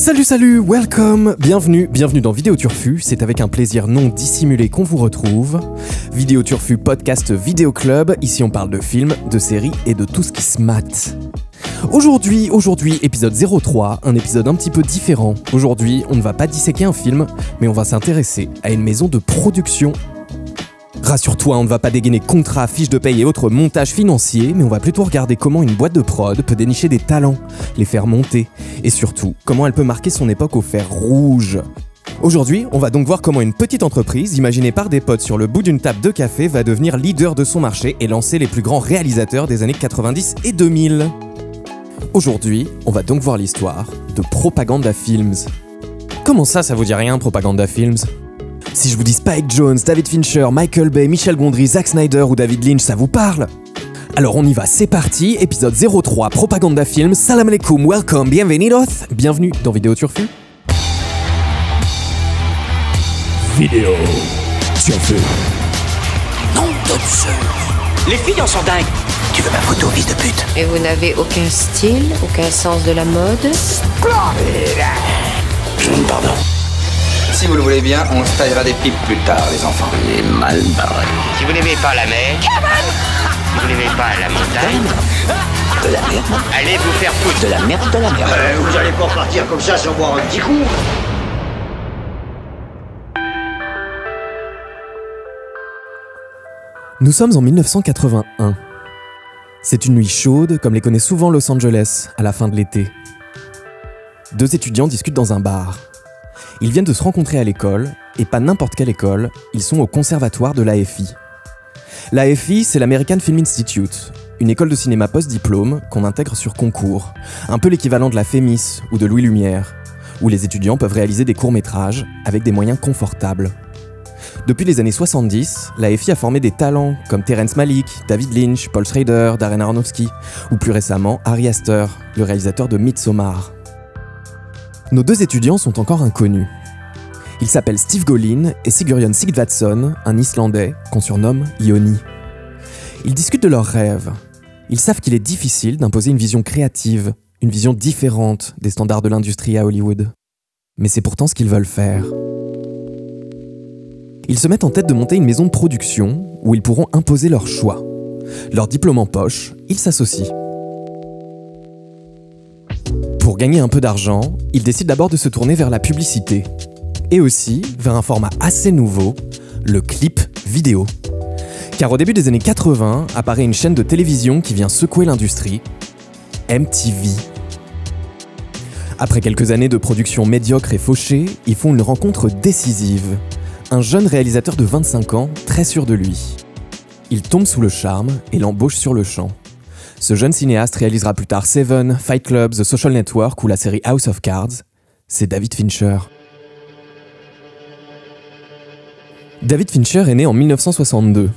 Salut salut, welcome, bienvenue, bienvenue dans Vidéo Turfu, c'est avec un plaisir non dissimulé qu'on vous retrouve. Vidéo Turfu, podcast Vidéo Club, ici on parle de films, de séries et de tout ce qui se mate. Aujourd'hui, aujourd'hui, épisode 03, un épisode un petit peu différent. Aujourd'hui, on ne va pas disséquer un film, mais on va s'intéresser à une maison de production Rassure-toi, on ne va pas dégainer contrats, fiches de paye et autres montages financiers, mais on va plutôt regarder comment une boîte de prod peut dénicher des talents, les faire monter, et surtout, comment elle peut marquer son époque au fer rouge. Aujourd'hui, on va donc voir comment une petite entreprise, imaginée par des potes sur le bout d'une table de café, va devenir leader de son marché et lancer les plus grands réalisateurs des années 90 et 2000. Aujourd'hui, on va donc voir l'histoire de Propaganda Films. Comment ça, ça vous dit rien, Propaganda Films? Si je vous dis Spike Jones, David Fincher, Michael Bay, Michel Gondry, Zack Snyder ou David Lynch, ça vous parle? Alors on y va, c'est parti, épisode 03, Propaganda Film, salam alaikum, welcome, bienvenidos, bienvenue dans Vidéo Turfu. Vidéo Turfu. Non, de Les filles en sont dingues. Tu veux ma photo, fils de pute? Et vous n'avez aucun style, aucun sens de la mode? Pardon. Si vous le voulez bien, on se taillera des pipes plus tard, les enfants. Les mal barrés. Si vous n'aimez pas la mer, si vous n'aimez pas la montagne, De la merde. allez vous faire foutre. De la merde, de la merde. vous allez pas repartir comme ça sans boire un petit coup Nous sommes en 1981. C'est une nuit chaude, comme les connaît souvent Los Angeles à la fin de l'été. Deux étudiants discutent dans un bar. Ils viennent de se rencontrer à l'école, et pas n'importe quelle école, ils sont au conservatoire de l'AFI. L'AFI, c'est l'American Film Institute, une école de cinéma post-diplôme qu'on intègre sur concours, un peu l'équivalent de la FEMIS ou de Louis Lumière, où les étudiants peuvent réaliser des courts-métrages avec des moyens confortables. Depuis les années 70, l'AFI a formé des talents comme Terence Malick, David Lynch, Paul Schrader, Darren Aronofsky, ou plus récemment Harry Astor, le réalisateur de Midsommar. Nos deux étudiants sont encore inconnus. Ils s'appellent Steve Golin et Sigurjon Sigvatsson, un Islandais qu'on surnomme Ioni. Ils discutent de leurs rêves. Ils savent qu'il est difficile d'imposer une vision créative, une vision différente des standards de l'industrie à Hollywood. Mais c'est pourtant ce qu'ils veulent faire. Ils se mettent en tête de monter une maison de production où ils pourront imposer leur choix. Leur diplôme en poche, ils s'associent. Pour gagner un peu d'argent, ils décident d'abord de se tourner vers la publicité. Et aussi vers un format assez nouveau, le clip vidéo. Car au début des années 80, apparaît une chaîne de télévision qui vient secouer l'industrie, MTV. Après quelques années de production médiocre et fauchée, ils font une rencontre décisive. Un jeune réalisateur de 25 ans, très sûr de lui. Il tombe sous le charme et l'embauche sur le champ. Ce jeune cinéaste réalisera plus tard Seven, Fight Club, The Social Network ou la série House of Cards. C'est David Fincher. David Fincher est né en 1962.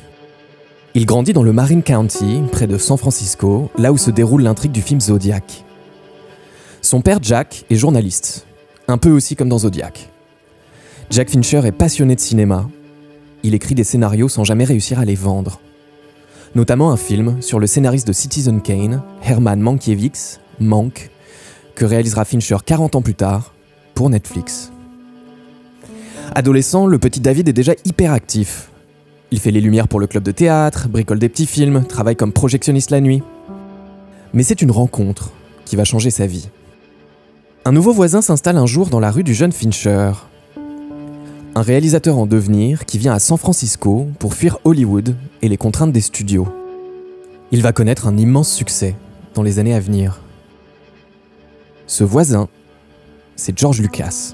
Il grandit dans le Marin County, près de San Francisco, là où se déroule l'intrigue du film Zodiac. Son père Jack est journaliste, un peu aussi comme dans Zodiac. Jack Fincher est passionné de cinéma. Il écrit des scénarios sans jamais réussir à les vendre notamment un film sur le scénariste de Citizen Kane, Herman Mankiewicz, Mank, que réalisera Fincher 40 ans plus tard pour Netflix. Adolescent, le petit David est déjà hyper actif. Il fait les lumières pour le club de théâtre, bricole des petits films, travaille comme projectionniste la nuit. Mais c'est une rencontre qui va changer sa vie. Un nouveau voisin s'installe un jour dans la rue du jeune Fincher. Un réalisateur en devenir qui vient à San Francisco pour fuir Hollywood et les contraintes des studios. Il va connaître un immense succès dans les années à venir. Ce voisin, c'est George Lucas.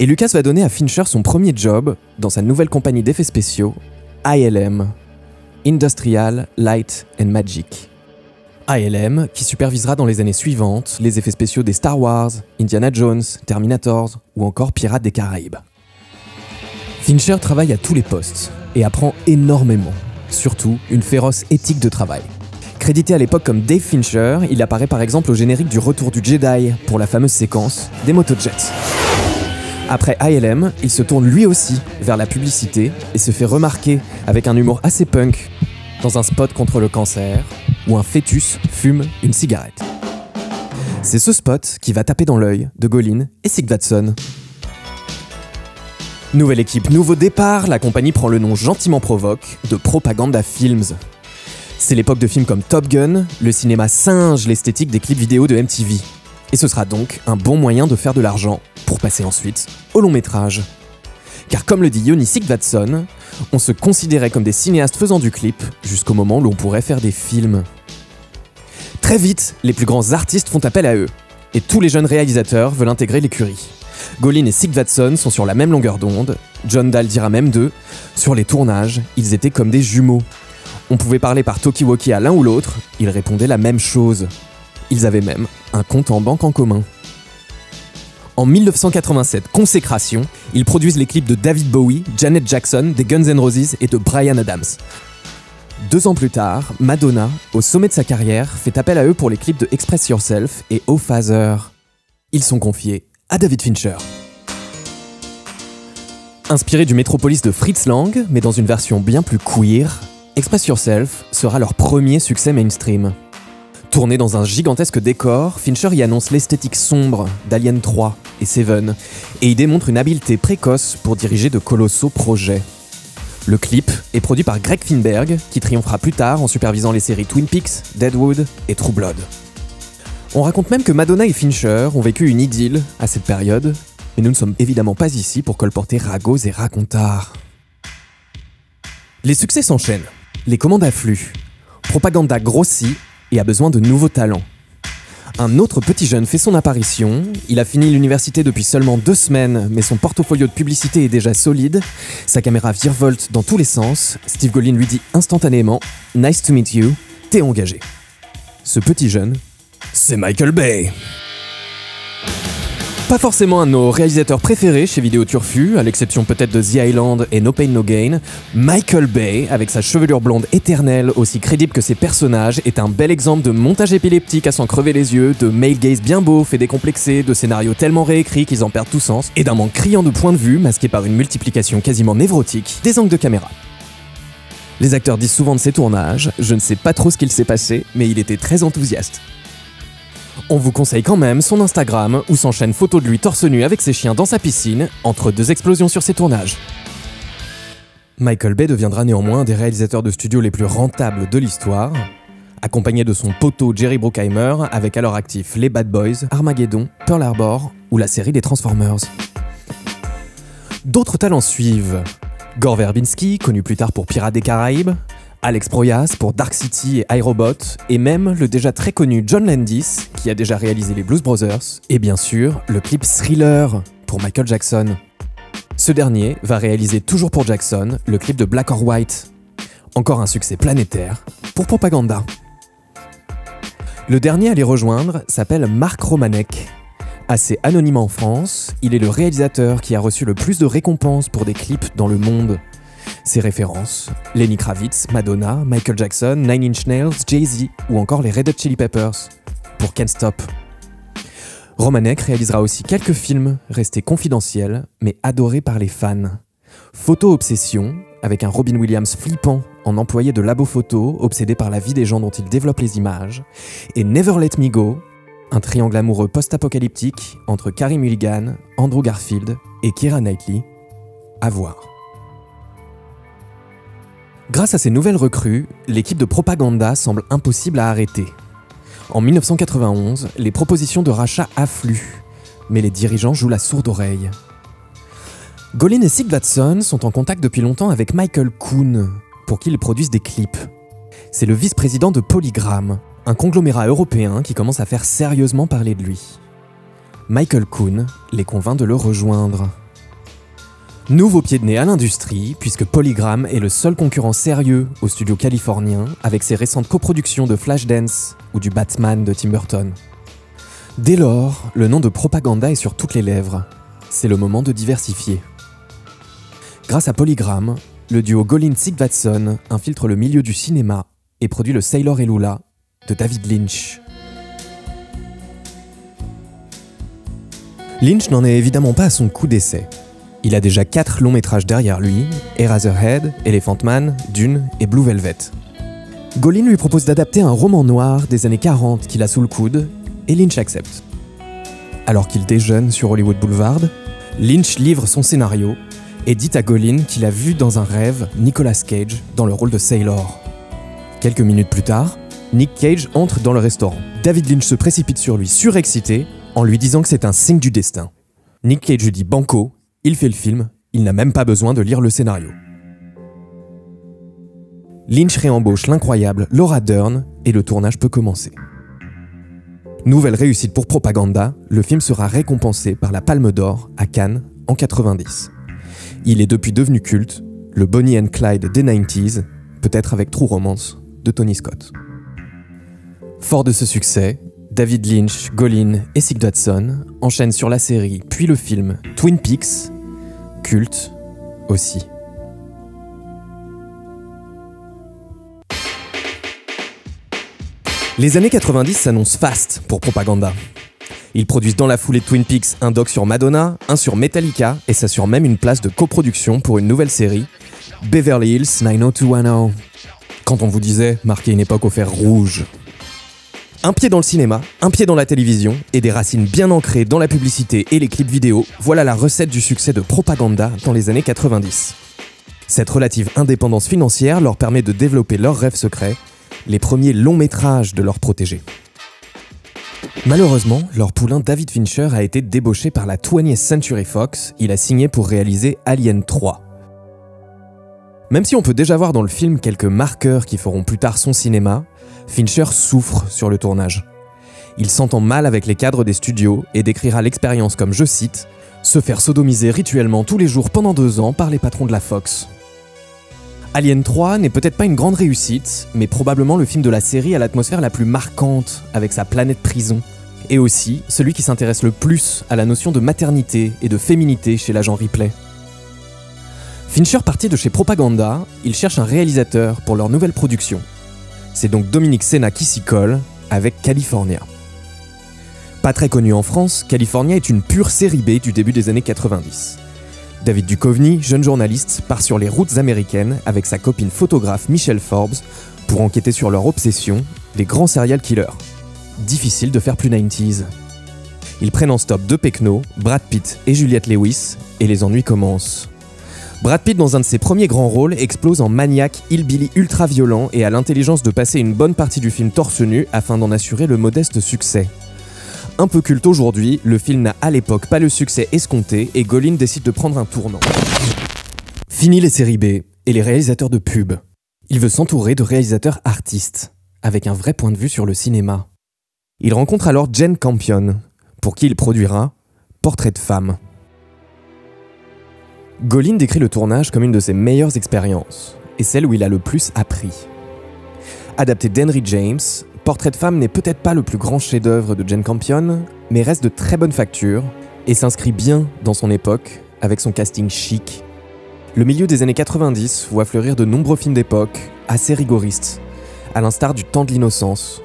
Et Lucas va donner à Fincher son premier job dans sa nouvelle compagnie d'effets spéciaux, ILM, Industrial Light and Magic. ILM, qui supervisera dans les années suivantes les effets spéciaux des Star Wars, Indiana Jones, Terminators ou encore Pirates des Caraïbes. Fincher travaille à tous les postes et apprend énormément, surtout une féroce éthique de travail. Crédité à l'époque comme Dave Fincher, il apparaît par exemple au générique du Retour du Jedi pour la fameuse séquence des motojets. Après ILM, il se tourne lui aussi vers la publicité et se fait remarquer avec un humour assez punk dans un spot contre le cancer où un fœtus fume une cigarette. C'est ce spot qui va taper dans l'œil de Golin et Sigvatsson. Nouvelle équipe, nouveau départ, la compagnie prend le nom gentiment provoque de Propaganda Films. C'est l'époque de films comme Top Gun, le cinéma singe l'esthétique des clips vidéo de MTV. Et ce sera donc un bon moyen de faire de l'argent passer ensuite au long métrage. Car comme le dit Yoni Sigvatsson, on se considérait comme des cinéastes faisant du clip jusqu'au moment où l'on pourrait faire des films. Très vite, les plus grands artistes font appel à eux, et tous les jeunes réalisateurs veulent intégrer l'écurie. Golin et Sigvatsson sont sur la même longueur d'onde, John Dahl dira même d'eux, sur les tournages, ils étaient comme des jumeaux. On pouvait parler par talkie-walkie à l'un ou l'autre, ils répondaient la même chose. Ils avaient même un compte en banque en commun. En 1987, Consécration, ils produisent les clips de David Bowie, Janet Jackson, des Guns N' Roses et de Brian Adams. Deux ans plus tard, Madonna, au sommet de sa carrière, fait appel à eux pour les clips de Express Yourself et Oh Father. Ils sont confiés à David Fincher. Inspiré du Metropolis de Fritz Lang, mais dans une version bien plus queer, Express Yourself sera leur premier succès mainstream. Tourné dans un gigantesque décor, Fincher y annonce l'esthétique sombre d'Alien 3 et Seven, et y démontre une habileté précoce pour diriger de colossaux projets. Le clip est produit par Greg Finberg, qui triomphera plus tard en supervisant les séries Twin Peaks, Deadwood et True Blood. On raconte même que Madonna et Fincher ont vécu une idylle à cette période, mais nous ne sommes évidemment pas ici pour colporter ragots et racontards. Les succès s'enchaînent, les commandes affluent, Propaganda grossit et a besoin de nouveaux talents. Un autre petit jeune fait son apparition, il a fini l'université depuis seulement deux semaines, mais son portfolio de publicité est déjà solide, sa caméra virevolte dans tous les sens, Steve Golin lui dit instantanément « Nice to meet you, t'es engagé ». Ce petit jeune, c'est Michael Bay. Pas forcément un de nos réalisateurs préférés chez Vidéo Turfu, à l'exception peut-être de The Island et No Pain No Gain, Michael Bay, avec sa chevelure blonde éternelle, aussi crédible que ses personnages, est un bel exemple de montage épileptique à s'en crever les yeux, de male gaze bien beau, fait décomplexé, de scénarios tellement réécrits qu'ils en perdent tout sens, et d'un manque criant de points de vue masqué par une multiplication quasiment névrotique des angles de caméra. Les acteurs disent souvent de ses tournages, je ne sais pas trop ce qu'il s'est passé, mais il était très enthousiaste. On vous conseille quand même son Instagram où s'enchaînent photos de lui torse nu avec ses chiens dans sa piscine, entre deux explosions sur ses tournages. Michael Bay deviendra néanmoins un des réalisateurs de studio les plus rentables de l'histoire, accompagné de son poteau Jerry Bruckheimer avec à leur actif les Bad Boys, Armageddon, Pearl Harbor ou la série des Transformers. D'autres talents suivent. Gore Verbinski, connu plus tard pour Pirates des Caraïbes, Alex Proyas pour Dark City et iRobot, et même le déjà très connu John Landis, qui a déjà réalisé les Blues Brothers, et bien sûr le clip Thriller pour Michael Jackson. Ce dernier va réaliser toujours pour Jackson le clip de Black or White. Encore un succès planétaire pour Propaganda. Le dernier à les rejoindre s'appelle Marc Romanek. Assez anonyme en France, il est le réalisateur qui a reçu le plus de récompenses pour des clips dans le monde. Ses références Lenny Kravitz, Madonna, Michael Jackson, Nine Inch Nails, Jay-Z ou encore les Red Hot Chili Peppers pour Can't Stop. Romanek réalisera aussi quelques films restés confidentiels mais adorés par les fans. Photo Obsession, avec un Robin Williams flippant en employé de labo photo, obsédé par la vie des gens dont il développe les images, et Never Let Me Go, un triangle amoureux post-apocalyptique entre Carey Mulligan, Andrew Garfield et Keira Knightley. À voir. Grâce à ces nouvelles recrues, l'équipe de propaganda semble impossible à arrêter. En 1991, les propositions de rachat affluent, mais les dirigeants jouent la sourde oreille. Golin et Sigvatsson sont en contact depuis longtemps avec Michael Kuhn, pour qui ils produisent des clips. C'est le vice-président de Polygram, un conglomérat européen qui commence à faire sérieusement parler de lui. Michael Kuhn les convainc de le rejoindre. Nouveau pied de nez à l'industrie, puisque Polygram est le seul concurrent sérieux au studio californien avec ses récentes coproductions de Flashdance ou du Batman de Tim Burton. Dès lors, le nom de Propaganda est sur toutes les lèvres. C'est le moment de diversifier. Grâce à Polygram, le duo Golin Sigvatsson infiltre le milieu du cinéma et produit le Sailor et Lula de David Lynch. Lynch n'en est évidemment pas à son coup d'essai. Il a déjà 4 longs métrages derrière lui, Eraserhead, Elephant Man, Dune et Blue Velvet. Golin lui propose d'adapter un roman noir des années 40 qu'il a sous le coude, et Lynch accepte. Alors qu'il déjeune sur Hollywood Boulevard, Lynch livre son scénario et dit à Golin qu'il a vu dans un rêve Nicolas Cage dans le rôle de Sailor. Quelques minutes plus tard, Nick Cage entre dans le restaurant. David Lynch se précipite sur lui surexcité en lui disant que c'est un signe du destin. Nick Cage lui dit banco, il fait le film, il n'a même pas besoin de lire le scénario. Lynch réembauche l'incroyable Laura Dern et le tournage peut commencer. Nouvelle réussite pour Propaganda, le film sera récompensé par la Palme d'Or à Cannes en 90. Il est depuis devenu culte, le Bonnie and Clyde des 90s, peut-être avec True Romance de Tony Scott. Fort de ce succès, David Lynch, Golin et Sig Dodson enchaînent sur la série puis le film Twin Peaks, culte aussi. Les années 90 s'annoncent fast pour Propaganda. Ils produisent dans la foulée de Twin Peaks un doc sur Madonna, un sur Metallica et s'assurent même une place de coproduction pour une nouvelle série, Beverly Hills 90210. Quand on vous disait marquer une époque au fer rouge. Un pied dans le cinéma, un pied dans la télévision et des racines bien ancrées dans la publicité et les clips vidéo, voilà la recette du succès de Propaganda dans les années 90. Cette relative indépendance financière leur permet de développer leurs rêves secrets, les premiers longs métrages de leurs protégés. Malheureusement, leur poulain David Fincher a été débauché par la 20th Century Fox, il a signé pour réaliser Alien 3. Même si on peut déjà voir dans le film quelques marqueurs qui feront plus tard son cinéma, Fincher souffre sur le tournage. Il s'entend mal avec les cadres des studios et décrira l'expérience comme, je cite, se faire sodomiser rituellement tous les jours pendant deux ans par les patrons de la Fox. Alien 3 n'est peut-être pas une grande réussite, mais probablement le film de la série à l'atmosphère la plus marquante avec sa planète prison, et aussi celui qui s'intéresse le plus à la notion de maternité et de féminité chez l'agent Ripley. Fincher parti de chez Propaganda, il cherche un réalisateur pour leur nouvelle production. C'est donc Dominique Senna qui s'y colle avec California. Pas très connu en France, California est une pure série B du début des années 90. David Duchovny, jeune journaliste, part sur les routes américaines avec sa copine photographe Michelle Forbes pour enquêter sur leur obsession, les grands serial killers. Difficile de faire plus 90s. Ils prennent en stop deux pecnos, Brad Pitt et Juliette Lewis, et les ennuis commencent. Brad Pitt, dans un de ses premiers grands rôles, explose en maniaque hillbilly ultra violent et a l'intelligence de passer une bonne partie du film torse nu afin d'en assurer le modeste succès. Un peu culte aujourd'hui, le film n'a à l'époque pas le succès escompté et Golin décide de prendre un tournant. Fini les séries B et les réalisateurs de pub. Il veut s'entourer de réalisateurs artistes, avec un vrai point de vue sur le cinéma. Il rencontre alors Jen Campion, pour qui il produira Portrait de femme. Golin décrit le tournage comme une de ses meilleures expériences, et celle où il a le plus appris. Adapté d'Henry James, Portrait de femme n'est peut-être pas le plus grand chef-d'œuvre de Jane Campion, mais reste de très bonne facture et s'inscrit bien dans son époque avec son casting chic. Le milieu des années 90 voit fleurir de nombreux films d'époque assez rigoristes, à l'instar du Temps de l'innocence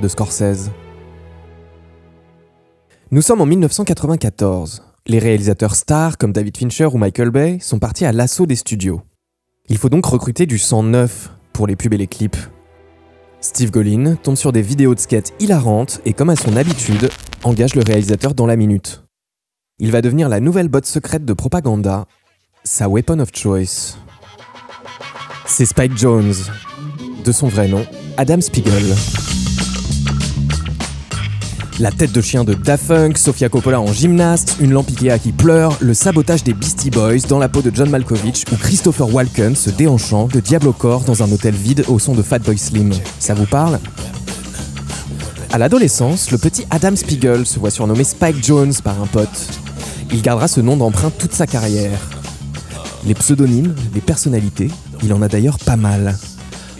de Scorsese. Nous sommes en 1994. Les réalisateurs stars comme David Fincher ou Michael Bay sont partis à l'assaut des studios. Il faut donc recruter du sang neuf pour les pubs et les clips. Steve Golin tombe sur des vidéos de skate hilarantes et comme à son habitude, engage le réalisateur dans la minute. Il va devenir la nouvelle botte secrète de propaganda, sa weapon of choice. C'est Spike Jones, de son vrai nom, Adam Spiegel. La tête de chien de Daft Punk, Sofia Coppola en gymnaste, une lampe Ikea qui pleure, le sabotage des Beastie Boys dans la peau de John Malkovich ou Christopher Walken se déhanchant de Diablo Corps dans un hôtel vide au son de Fatboy Slim. Ça vous parle? À l'adolescence, le petit Adam Spiegel se voit surnommé Spike Jones par un pote. Il gardera ce nom d'emprunt toute sa carrière. Les pseudonymes, les personnalités, il en a d'ailleurs pas mal.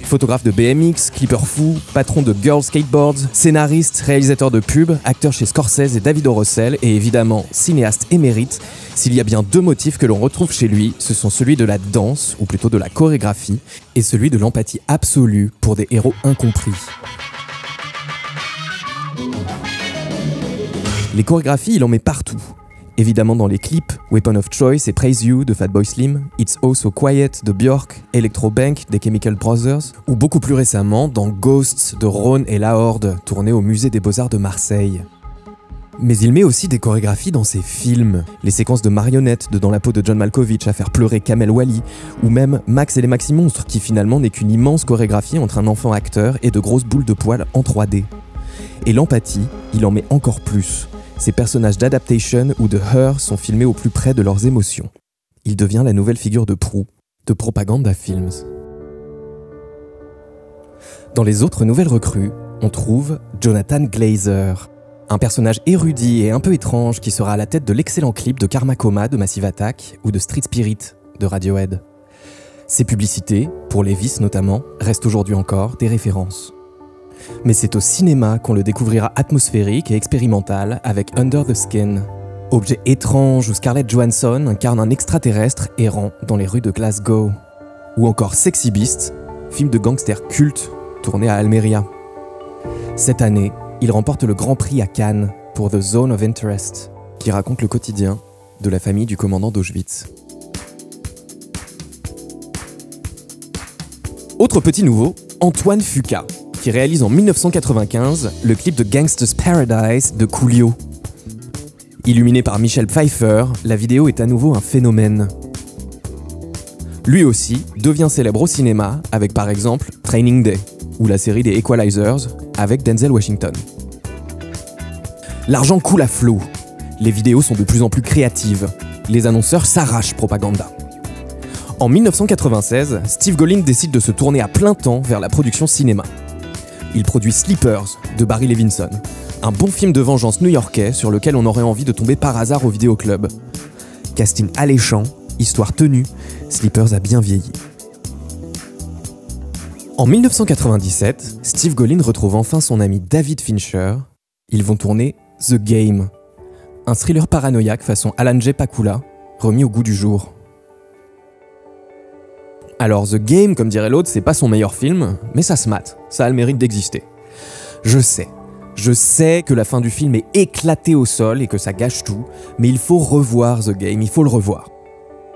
Photographe de BMX, clipper fou, patron de Girl Skateboards, scénariste, réalisateur de pubs, acteur chez Scorsese et David O. Russell, et évidemment cinéaste émérite, s'il y a bien deux motifs que l'on retrouve chez lui, ce sont celui de la danse, ou plutôt de la chorégraphie, et celui de l'empathie absolue pour des héros incompris. Les chorégraphies, il en met partout. Évidemment dans les clips Weapon of Choice et Praise You de Fatboy Slim, It's Oh So Quiet de Björk, Electro Bank des Chemical Brothers, ou beaucoup plus récemment dans Ghosts de Rhône et La Horde, tourné au Musée des Beaux-Arts de Marseille. Mais il met aussi des chorégraphies dans ses films, les séquences de marionnettes de Dans la peau de John Malkovich à faire pleurer Kamel Wally, ou même Max et les Maxi Monstres, qui finalement n'est qu'une immense chorégraphie entre un enfant acteur et de grosses boules de poils en 3D. Et l'empathie, il en met encore plus. Ces personnages d'adaptation ou de Her sont filmés au plus près de leurs émotions. Il devient la nouvelle figure de proue de Propaganda Films. Dans les autres nouvelles recrues, on trouve Jonathan Glazer, un personnage érudit et un peu étrange qui sera à la tête de l'excellent clip de Karma Coma de Massive Attack ou de Street Spirit de Radiohead. Ses publicités, pour Levis notamment, restent aujourd'hui encore des références. Mais c'est au cinéma qu'on le découvrira atmosphérique et expérimental avec Under the Skin, objet étrange où Scarlett Johansson incarne un extraterrestre errant dans les rues de Glasgow. Ou encore Sexy Beast, film de gangster culte tourné à Almeria. Cette année, il remporte le Grand Prix à Cannes pour The Zone of Interest, qui raconte le quotidien de la famille du commandant d'Auschwitz. Autre petit nouveau, Antoine Fuqua, qui réalise en 1995 le clip de Gangsta's Paradise de Coolio. Illuminé par Michel Pfeiffer, la vidéo est à nouveau un phénomène. Lui aussi devient célèbre au cinéma avec par exemple Training Day ou la série des Equalizers avec Denzel Washington. L'argent coule à flot. Les vidéos sont de plus en plus créatives. Les annonceurs s'arrachent propaganda. En 1996, Steve Golin décide de se tourner à plein temps vers la production cinéma. Il produit Sleepers de Barry Levinson, un bon film de vengeance new-yorkais sur lequel on aurait envie de tomber par hasard au vidéoclub. Casting alléchant, histoire tenue, Sleepers a bien vieilli. En 1997, Steve Golin retrouve enfin son ami David Fincher. Ils vont tourner The Game, un thriller paranoïaque façon Alan J. Pakula, remis au goût du jour. Alors The Game, comme dirait l'autre, c'est pas son meilleur film, mais ça se mate, ça a le mérite d'exister. Je sais, je sais que la fin du film est éclatée au sol et que ça gâche tout, mais il faut revoir The Game, il faut le revoir.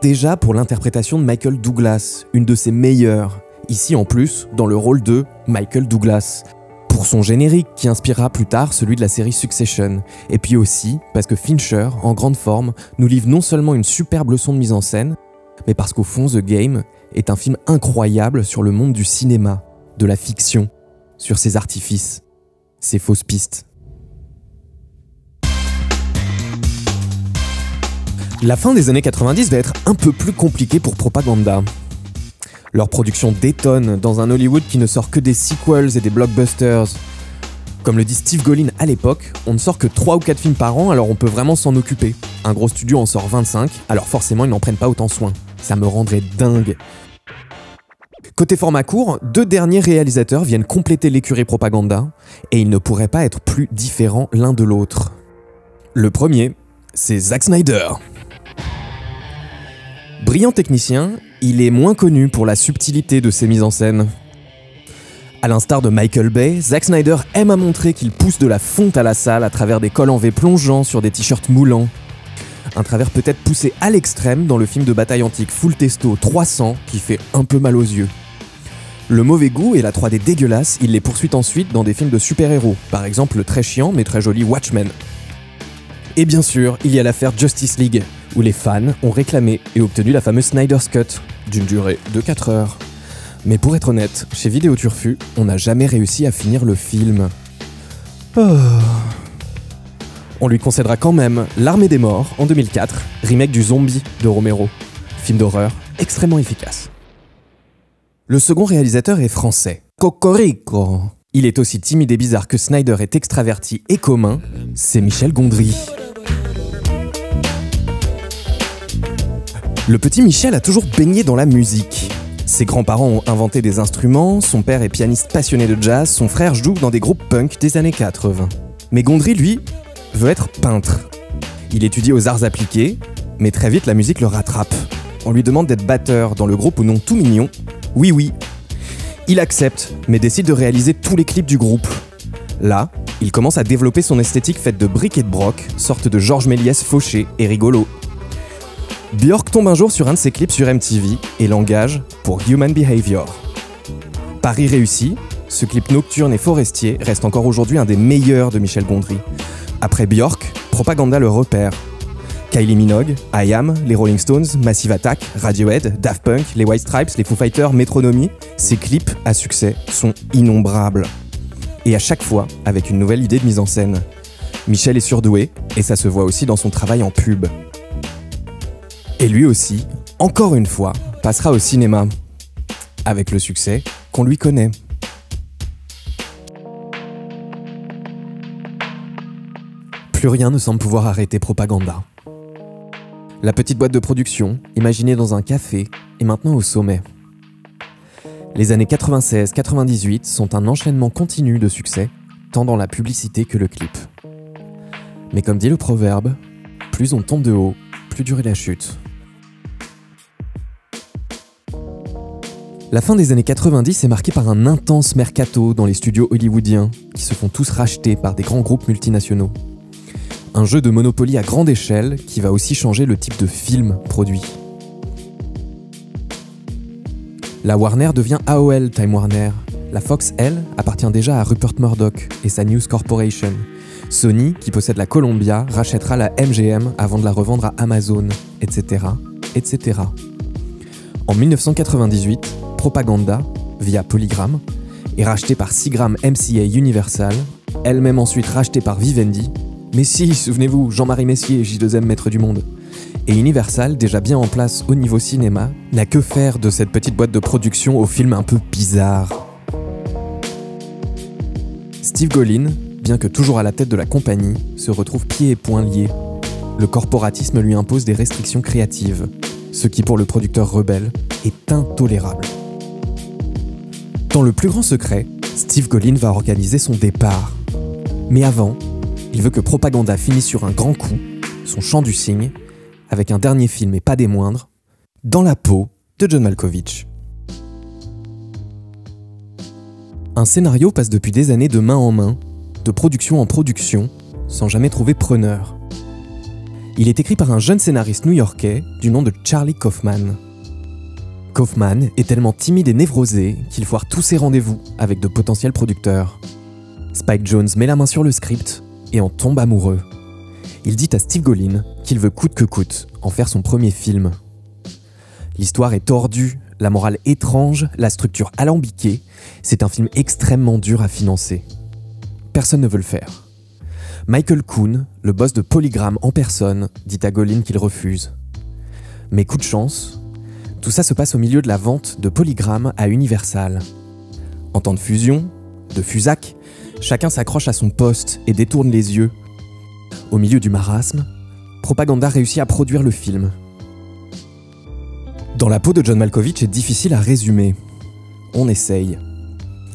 Déjà pour l'interprétation de Michael Douglas, une de ses meilleures, ici en plus dans le rôle de Michael Douglas. Pour son générique qui inspirera plus tard celui de la série Succession, et puis aussi parce que Fincher, en grande forme, nous livre non seulement une superbe leçon de mise en scène, mais parce qu'au fond The Game est un film incroyable sur le monde du cinéma, de la fiction, sur ses artifices, ses fausses pistes. La fin des années 90 va être un peu plus compliquée pour Propaganda. Leur production détonne dans un Hollywood qui ne sort que des sequels et des blockbusters. Comme le dit Steve Golin à l'époque, on ne sort que 3 ou 4 films par an alors on peut vraiment s'en occuper. Un gros studio en sort 25, alors forcément ils n'en prennent pas autant soin. Ça me rendrait dingue. Côté format court, deux derniers réalisateurs viennent compléter l'écurie propaganda, et ils ne pourraient pas être plus différents l'un de l'autre. Le premier, c'est Zack Snyder. Brillant technicien, il est moins connu pour la subtilité de ses mises en scène. À l'instar de Michael Bay, Zack Snyder aime à montrer qu'il pousse de la fonte à la salle à travers des cols en V plongeants sur des t-shirts moulants. Un travers peut-être poussé à l'extrême dans le film de bataille antique Full Testo 300 qui fait un peu mal aux yeux. Le mauvais goût et la 3D dégueulasse, il les poursuit ensuite dans des films de super-héros, par exemple le très chiant mais très joli Watchmen. Et bien sûr, il y a l'affaire Justice League, où les fans ont réclamé et obtenu la fameuse Snyder's Cut, d'une durée de 4 heures. Mais pour être honnête, chez Vidéo Turfu, on n'a jamais réussi à finir le film. Oh. On lui concédera quand même L'Armée des Morts en 2004, remake du Zombie de Romero. Film d'horreur extrêmement efficace. Le second réalisateur est français. Cocorico. Il est aussi timide et bizarre que Snyder est extraverti et commun. C'est Michel Gondry. Le petit Michel a toujours baigné dans la musique. Ses grands-parents ont inventé des instruments, son père est pianiste passionné de jazz, son frère joue dans des groupes punk des années 80. Mais Gondry, lui, veut être peintre. Il étudie aux arts appliqués, mais très vite la musique le rattrape. On lui demande d'être batteur dans le groupe au nom tout mignon. Oui oui. Il accepte, mais décide de réaliser tous les clips du groupe. Là, Il commence à développer son esthétique faite de briques et de broc, sorte de Georges Méliès fauché et rigolo. Björk tombe un jour sur un de ses clips sur MTV et l'engage pour Human Behavior. Paris réussi, ce clip nocturne et forestier reste encore aujourd'hui un des meilleurs de Michel Gondry. Après Björk, Propaganda le repère. Kylie Minogue, I Am, les Rolling Stones, Massive Attack, Radiohead, Daft Punk, les White Stripes, les Foo Fighters, Metronomy, ces clips à succès sont innombrables. Et à chaque fois, avec une nouvelle idée de mise en scène. Michel est surdoué, et ça se voit aussi dans son travail en pub. Et lui aussi, encore une fois, passera au cinéma. Avec le succès qu'on lui connaît. Plus rien ne semble pouvoir arrêter Propaganda. La petite boîte de production, imaginée dans un café, est maintenant au sommet. Les années 96-98 sont un enchaînement continu de succès, tant dans la publicité que le clip. Mais comme dit le proverbe, plus on tombe de haut, plus dure la chute. La fin des années 90 est marquée par un intense mercato dans les studios hollywoodiens, qui se font tous racheter par des grands groupes multinationaux. Un jeu de Monopoly à grande échelle qui va aussi changer le type de film produit. La Warner devient AOL Time Warner. La Fox, elle, appartient déjà à Rupert Murdoch et sa News Corporation. Sony, qui possède la Columbia, rachètera la MGM avant de la revendre à Amazon, etc. etc. En 1998, Propaganda, via Polygram, est rachetée par Seagram MCA Universal, elle-même ensuite rachetée par Vivendi. Mais si, souvenez-vous, Jean-Marie Messier, J2M Maître du Monde. Et Universal, déjà bien en place au niveau cinéma, n'a que faire de cette petite boîte de production au film un peu bizarre. Steve Golin, bien que toujours à la tête de la compagnie, se retrouve pieds et poings liés. Le corporatisme lui impose des restrictions créatives, ce qui pour le producteur rebelle est intolérable. Dans le plus grand secret, Steve Golin va organiser son départ. Mais avant, il veut que Propaganda finisse sur un grand coup, son chant du cygne, avec un dernier film et pas des moindres, Dans la peau de John Malkovich. Un scénario passe depuis des années de main en main, de production en production, sans jamais trouver preneur. Il est écrit par un jeune scénariste new-yorkais du nom de Charlie Kaufman. Kaufman est tellement timide et névrosé qu'il foire tous ses rendez-vous avec de potentiels producteurs. Spike Jones met la main sur le script et en tombe amoureux. Il dit à Steve Golin qu'il veut coûte que coûte en faire son premier film. L'histoire est tordue, la morale étrange, la structure alambiquée. C'est un film extrêmement dur à financer. Personne ne veut le faire. Michael Kuhn, le boss de Polygram en personne, dit à Golin qu'il refuse. Mais coup de chance, tout ça se passe au milieu de la vente de Polygram à Universal. En temps de fusion, de fusac, chacun s'accroche à son poste et détourne les yeux. Au milieu du marasme, Propaganda réussit à produire le film. Dans la peau de John Malkovich est difficile à résumer. On essaye.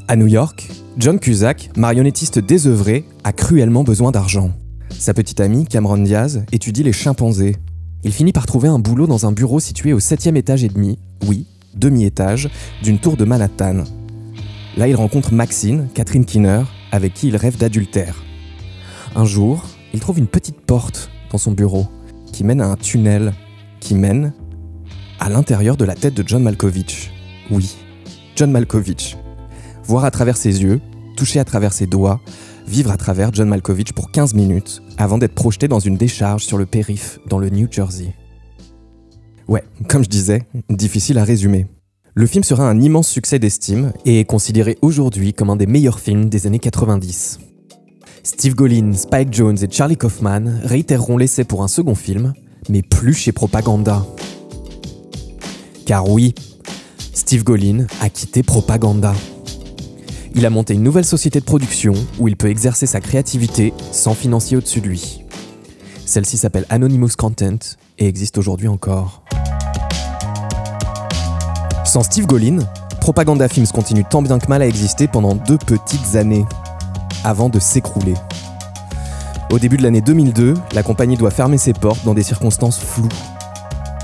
À New York, John Cusack, marionnettiste désœuvré, a cruellement besoin d'argent. Sa petite amie, Cameron Diaz, étudie les chimpanzés. Il finit par trouver un boulot dans un bureau situé au septième étage et demi, oui, demi-étage, d'une tour de Manhattan. Là, il rencontre Maxine, Catherine Kinner, avec qui il rêve d'adultère. Un jour, il trouve une petite porte dans son bureau qui mène à un tunnel qui mène à l'intérieur de la tête de John Malkovich. Oui, John Malkovich. Voir à travers ses yeux, toucher à travers ses doigts, vivre à travers John Malkovich pour 15 minutes avant d'être projeté dans une décharge sur le périph' dans le New Jersey. Ouais, comme je disais, difficile à résumer. Le film sera un immense succès d'estime et est considéré aujourd'hui comme un des meilleurs films des années 90. Steve Golin, Spike Jones et Charlie Kaufman réitéreront l'essai pour un second film, mais plus chez Propaganda. Car oui, Steve Golin a quitté Propaganda. Il a monté une nouvelle société de production où il peut exercer sa créativité sans financier au-dessus de lui. Celle-ci s'appelle Anonymous Content et existe aujourd'hui encore. Sans Steve Golin, Propaganda Films continue tant bien que mal à exister pendant deux petites années, avant de s'écrouler. Au début de l'année 2002, la compagnie doit fermer ses portes dans des circonstances floues.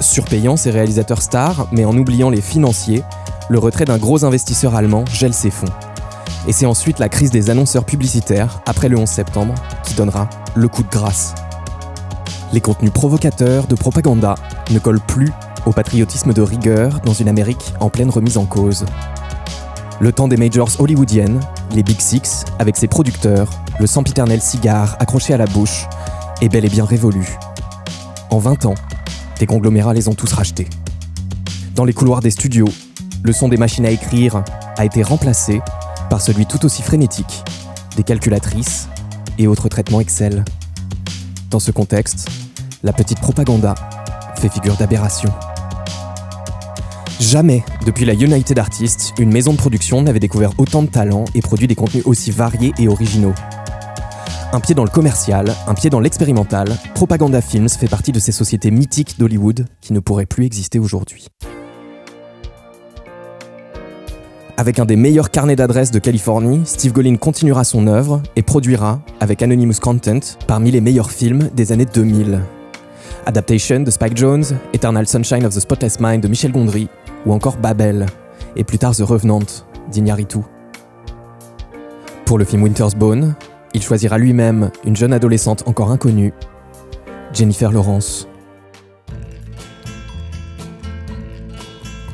Surpayant ses réalisateurs stars, mais en oubliant les financiers, le retrait d'un gros investisseur allemand gèle ses fonds. Et c'est ensuite la crise des annonceurs publicitaires, après le 11 septembre, qui donnera le coup de grâce. Les contenus provocateurs de propaganda ne collent plus au patriotisme de rigueur dans une Amérique en pleine remise en cause. Le temps des majors hollywoodiennes, les Big Six, avec ses producteurs, le sempiternel cigare accroché à la bouche, est bel et bien révolu. En 20 ans, des conglomérats les ont tous rachetés. Dans les couloirs des studios, le son des machines à écrire a été remplacé par celui tout aussi frénétique des calculatrices et autres traitements Excel. Dans ce contexte, la petite propaganda fait figure d'aberration. Jamais, depuis la United Artists, une maison de production n'avait découvert autant de talents et produit des contenus aussi variés et originaux. Un pied dans le commercial, un pied dans l'expérimental, Propaganda Films fait partie de ces sociétés mythiques d'Hollywood qui ne pourraient plus exister aujourd'hui. Avec un des meilleurs carnets d'adresses de Californie, Steve Golin continuera son œuvre et produira, avec Anonymous Content, parmi les meilleurs films des années 2000. Adaptation de Spike Jones, Eternal Sunshine of the Spotless Mind de Michel Gondry, ou encore Babel, et plus tard The Revenant d'Iñárritu. Pour le film Winter's Bone, il choisira lui-même une jeune adolescente encore inconnue, Jennifer Lawrence.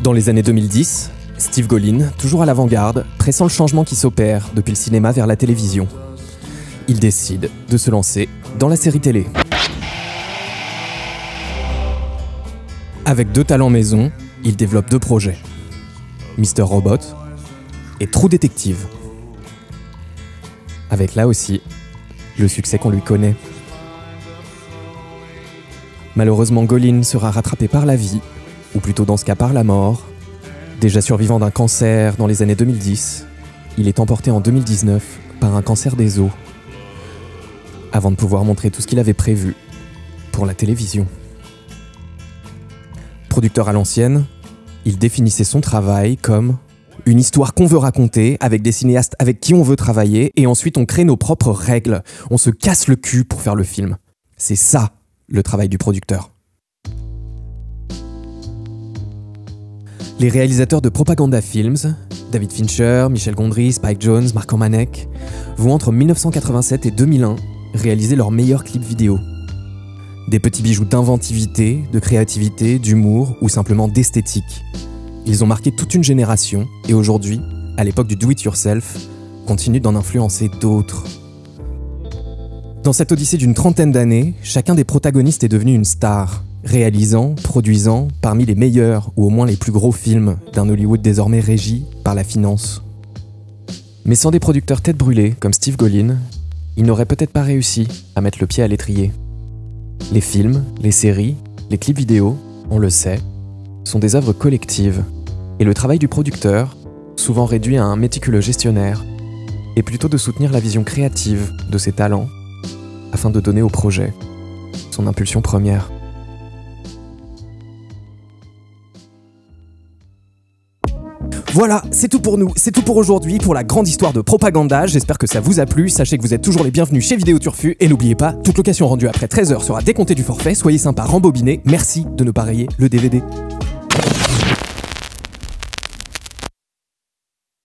Dans les années 2010, Steve Golin, toujours à l'avant-garde, pressant le changement qui s'opère depuis le cinéma vers la télévision. Il décide de se lancer dans la série télé. Avec deux talents maison, il développe deux projets. Mr. Robot et True Detective. Avec là aussi le succès qu'on lui connaît. Malheureusement, Golin sera rattrapé par la vie, ou plutôt dans ce cas par la mort. Déjà survivant d'un cancer dans les années 2010, il est emporté en 2019 par un cancer des os, avant de pouvoir montrer tout ce qu'il avait prévu pour la télévision. Producteur à l'ancienne, il définissait son travail comme une histoire qu'on veut raconter avec des cinéastes avec qui on veut travailler et ensuite on crée nos propres règles. On se casse le cul pour faire le film. C'est ça le travail du producteur. Les réalisateurs de Propaganda Films, David Fincher, Michel Gondry, Spike Jones, Mark Romanek, vont entre 1987 et 2001 réaliser leurs meilleurs clips vidéo. Des petits bijoux d'inventivité, de créativité, d'humour ou simplement d'esthétique. Ils ont marqué toute une génération et aujourd'hui, à l'époque du do-it-yourself, continuent d'en influencer d'autres. Dans cette odyssée d'une trentaine d'années, chacun des protagonistes est devenu une star, réalisant, produisant parmi les meilleurs ou au moins les plus gros films d'un Hollywood désormais régi par la finance. Mais sans des producteurs tête brûlée comme Steve Golin, il n'aurait peut-être pas réussi à mettre le pied à l'étrier. Les films, les séries, les clips vidéo, on le sait, sont des œuvres collectives, et le travail du producteur, souvent réduit à un méticuleux gestionnaire, est plutôt de soutenir la vision créative de ses talents afin de donner au projet son impulsion première. Voilà, c'est tout pour nous, c'est tout pour aujourd'hui, pour la grande histoire de propaganda. J'espère que ça vous a plu. Sachez que vous êtes toujours les bienvenus chez Vidéo Turfu. Et n'oubliez pas, toute location rendue après 13h sera décomptée du forfait. Soyez sympa, rembobinez. Merci de ne pas rayer le DVD.